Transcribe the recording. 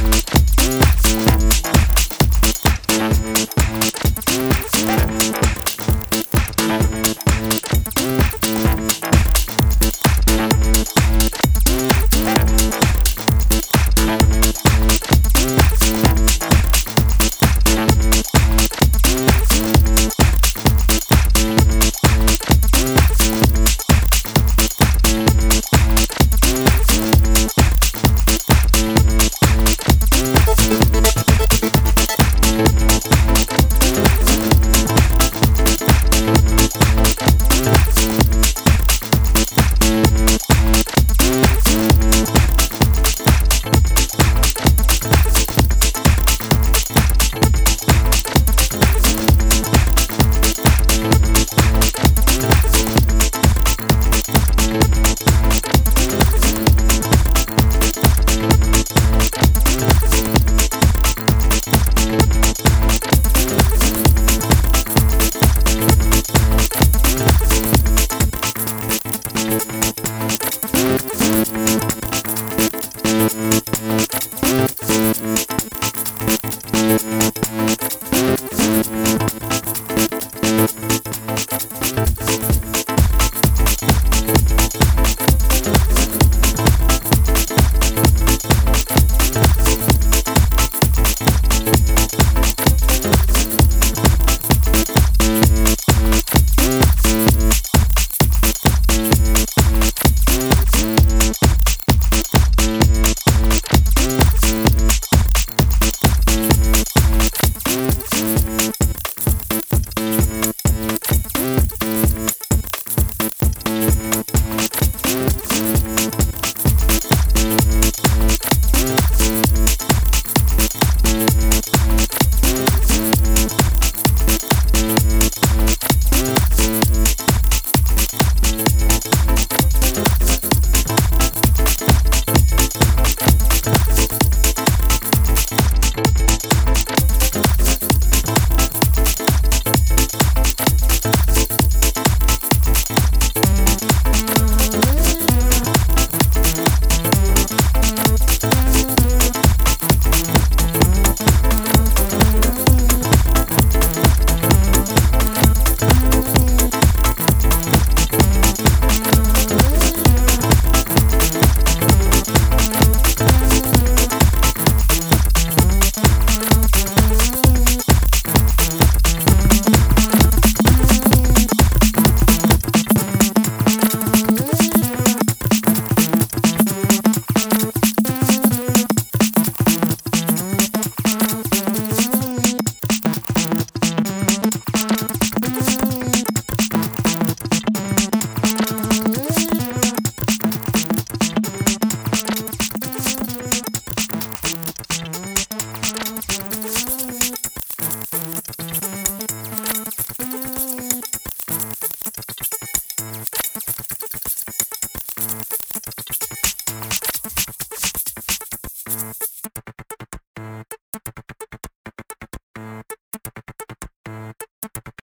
Mm-hmm.